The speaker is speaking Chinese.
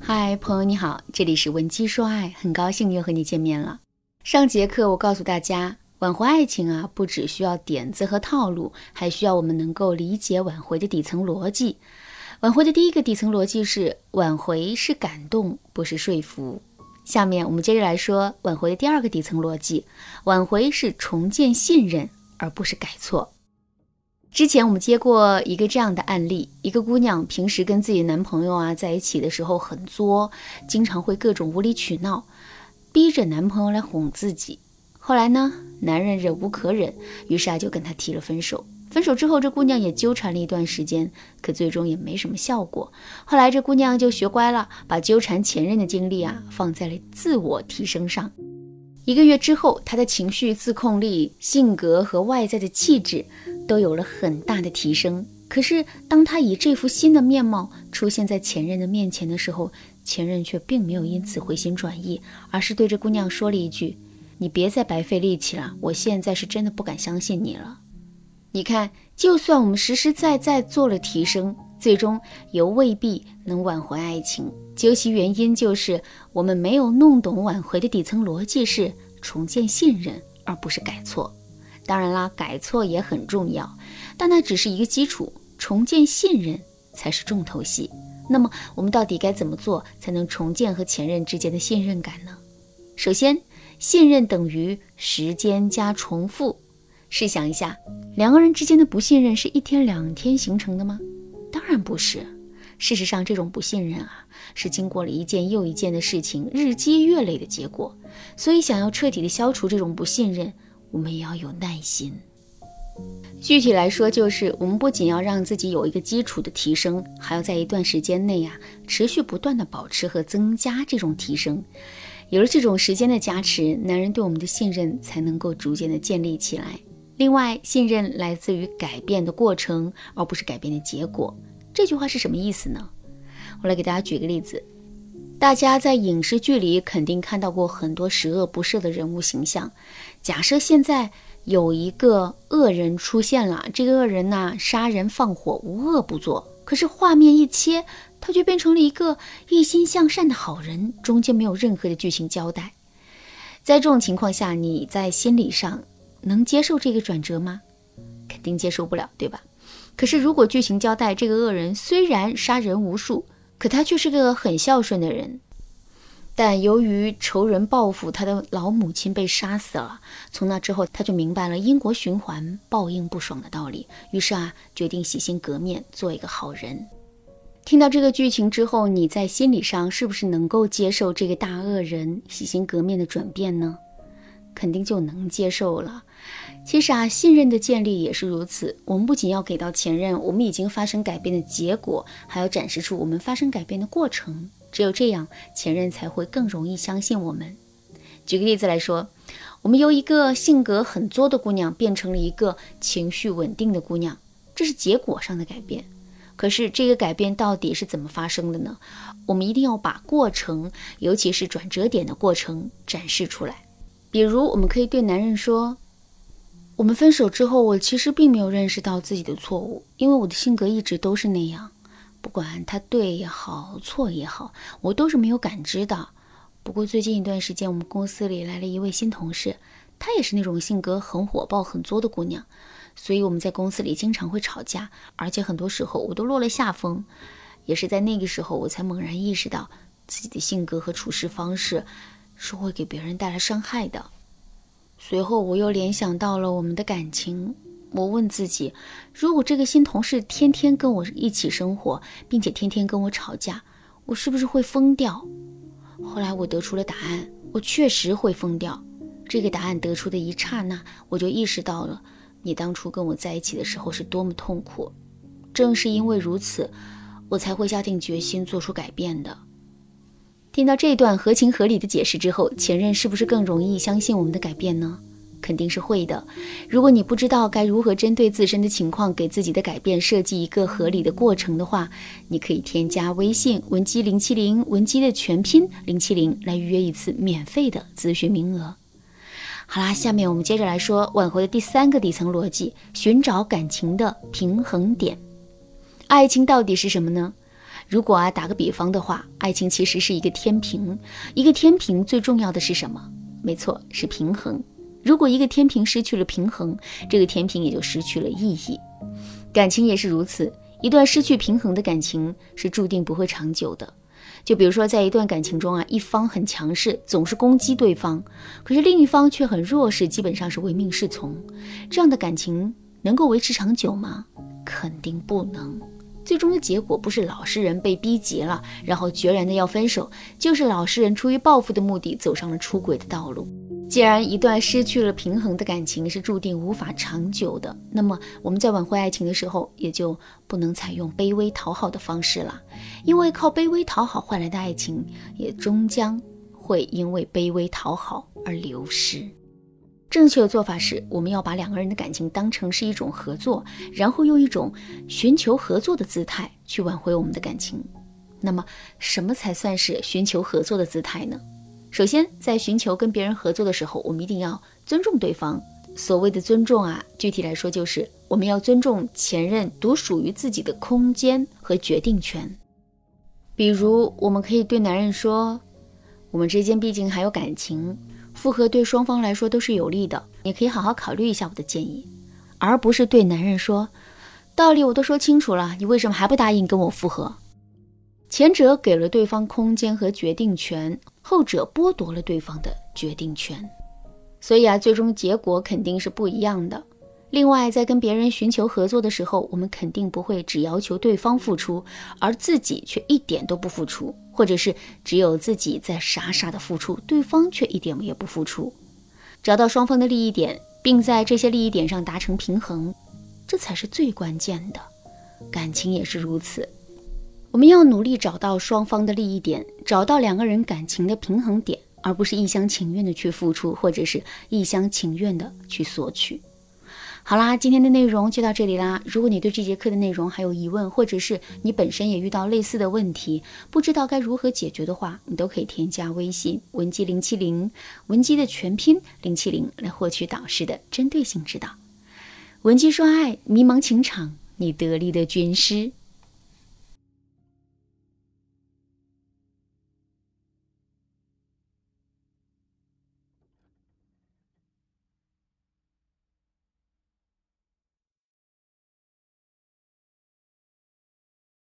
嗨，朋友你好，这里是文姬说爱，很高兴又和你见面了。上节课我告诉大家，挽回爱情啊，不只需要点子和套路，还需要我们能够理解挽回的底层逻辑。挽回的第一个底层逻辑是，挽回是感动，不是说服。下面我们接着来说挽回的第二个底层逻辑，挽回是重建信任，而不是改错。之前我们接过一个这样的案例：一个姑娘平时跟自己男朋友啊在一起的时候很作，经常会各种无理取闹，逼着男朋友来哄自己。后来呢，男人忍无可忍，于是啊就跟她提了分手。分手之后，这姑娘也纠缠了一段时间，可最终也没什么效果。后来这姑娘就学乖了，把纠缠前任的精力啊放在了自我提升上。一个月之后，她的情绪自控力、性格和外在的气质。都有了很大的提升。可是，当他以这副新的面貌出现在前任的面前的时候，前任却并没有因此回心转意，而是对着姑娘说了一句：“你别再白费力气了，我现在是真的不敢相信你了。”你看，就算我们实实在在做了提升，最终也未必能挽回爱情。究其原因，就是我们没有弄懂挽回的底层逻辑是重建信任，而不是改错。当然啦，改错也很重要，但那只是一个基础，重建信任才是重头戏。那么，我们到底该怎么做才能重建和前任之间的信任感呢？首先，信任等于时间加重复。试想一下，两个人之间的不信任是一天两天形成的吗？当然不是。事实上，这种不信任啊，是经过了一件又一件的事情日积月累的结果。所以，想要彻底的消除这种不信任，我们也要有耐心。具体来说，就是我们不仅要让自己有一个基础的提升，还要在一段时间内呀，持续不断的保持和增加这种提升。有了这种时间的加持，男人对我们的信任才能够逐渐的建立起来。另外，信任来自于改变的过程，而不是改变的结果。这句话是什么意思呢？我来给大家举个例子。大家在影视剧里肯定看到过很多十恶不赦的人物形象。假设现在有一个恶人出现了，这个恶人呢杀人放火，无恶不作。可是画面一切，他却变成了一个一心向善的好人，中间没有任何的剧情交代。在这种情况下，你在心理上能接受这个转折吗？肯定接受不了，对吧？可是如果剧情交代这个恶人虽然杀人无数，可他却是个很孝顺的人，但由于仇人报复，他的老母亲被杀死了。从那之后，他就明白了因果循环、报应不爽的道理，于是啊，决定洗心革面，做一个好人。听到这个剧情之后，你在心理上是不是能够接受这个大恶人洗心革面的转变呢？肯定就能接受了。其实啊，信任的建立也是如此。我们不仅要给到前任我们已经发生改变的结果，还要展示出我们发生改变的过程。只有这样，前任才会更容易相信我们。举个例子来说，我们由一个性格很作的姑娘变成了一个情绪稳定的姑娘，这是结果上的改变。可是这个改变到底是怎么发生的呢？我们一定要把过程，尤其是转折点的过程展示出来。比如，我们可以对男人说。我们分手之后，我其实并没有认识到自己的错误，因为我的性格一直都是那样，不管他对也好，错也好，我都是没有感知的。不过最近一段时间，我们公司里来了一位新同事，她也是那种性格很火爆、很作的姑娘，所以我们在公司里经常会吵架，而且很多时候我都落了下风。也是在那个时候，我才猛然意识到自己的性格和处事方式是会给别人带来伤害的。随后，我又联想到了我们的感情。我问自己，如果这个新同事天天跟我一起生活，并且天天跟我吵架，我是不是会疯掉？后来我得出了答案，我确实会疯掉。这个答案得出的一刹那，我就意识到了你当初跟我在一起的时候是多么痛苦。正是因为如此，我才会下定决心做出改变的。听到这段合情合理的解释之后，前任是不是更容易相信我们的改变呢？肯定是会的。如果你不知道该如何针对自身的情况给自己的改变设计一个合理的过程的话，你可以添加微信文姬零七零，文姬的全拼零七零，来预约一次免费的咨询名额。好啦，下面我们接着来说挽回的第三个底层逻辑：寻找感情的平衡点。爱情到底是什么呢？如果啊打个比方的话，爱情其实是一个天平，一个天平最重要的是什么？没错，是平衡。如果一个天平失去了平衡，这个天平也就失去了意义。感情也是如此，一段失去平衡的感情是注定不会长久的。就比如说，在一段感情中啊，一方很强势，总是攻击对方，可是另一方却很弱势，基本上是唯命是从。这样的感情能够维持长久吗？肯定不能。最终的结果不是老实人被逼急了，然后决然的要分手，就是老实人出于报复的目的走上了出轨的道路。既然一段失去了平衡的感情是注定无法长久的，那么我们在挽回爱情的时候，也就不能采用卑微讨好的方式了，因为靠卑微讨好换来的爱情，也终将会因为卑微讨好而流失。正确的做法是，我们要把两个人的感情当成是一种合作，然后用一种寻求合作的姿态去挽回我们的感情。那么，什么才算是寻求合作的姿态呢？首先，在寻求跟别人合作的时候，我们一定要尊重对方。所谓的尊重啊，具体来说就是我们要尊重前任独属于自己的空间和决定权。比如，我们可以对男人说：“我们之间毕竟还有感情，复合对双方来说都是有利的，你可以好好考虑一下我的建议。”而不是对男人说：“道理我都说清楚了，你为什么还不答应跟我复合？”前者给了对方空间和决定权，后者剥夺了对方的决定权，所以啊，最终结果肯定是不一样的。另外，在跟别人寻求合作的时候，我们肯定不会只要求对方付出，而自己却一点都不付出，或者是只有自己在傻傻的付出，对方却一点也不付出。找到双方的利益点，并在这些利益点上达成平衡，这才是最关键的。感情也是如此。我们要努力找到双方的利益点，找到两个人感情的平衡点，而不是一厢情愿的去付出，或者是一厢情愿的去索取。好啦，今天的内容就到这里啦。如果你对这节课的内容还有疑问，或者是你本身也遇到类似的问题，不知道该如何解决的话，你都可以添加微信文姬零七零，文姬的全拼零七零，来获取导师的针对性指导。文姬说爱，迷茫情场，你得力的军师。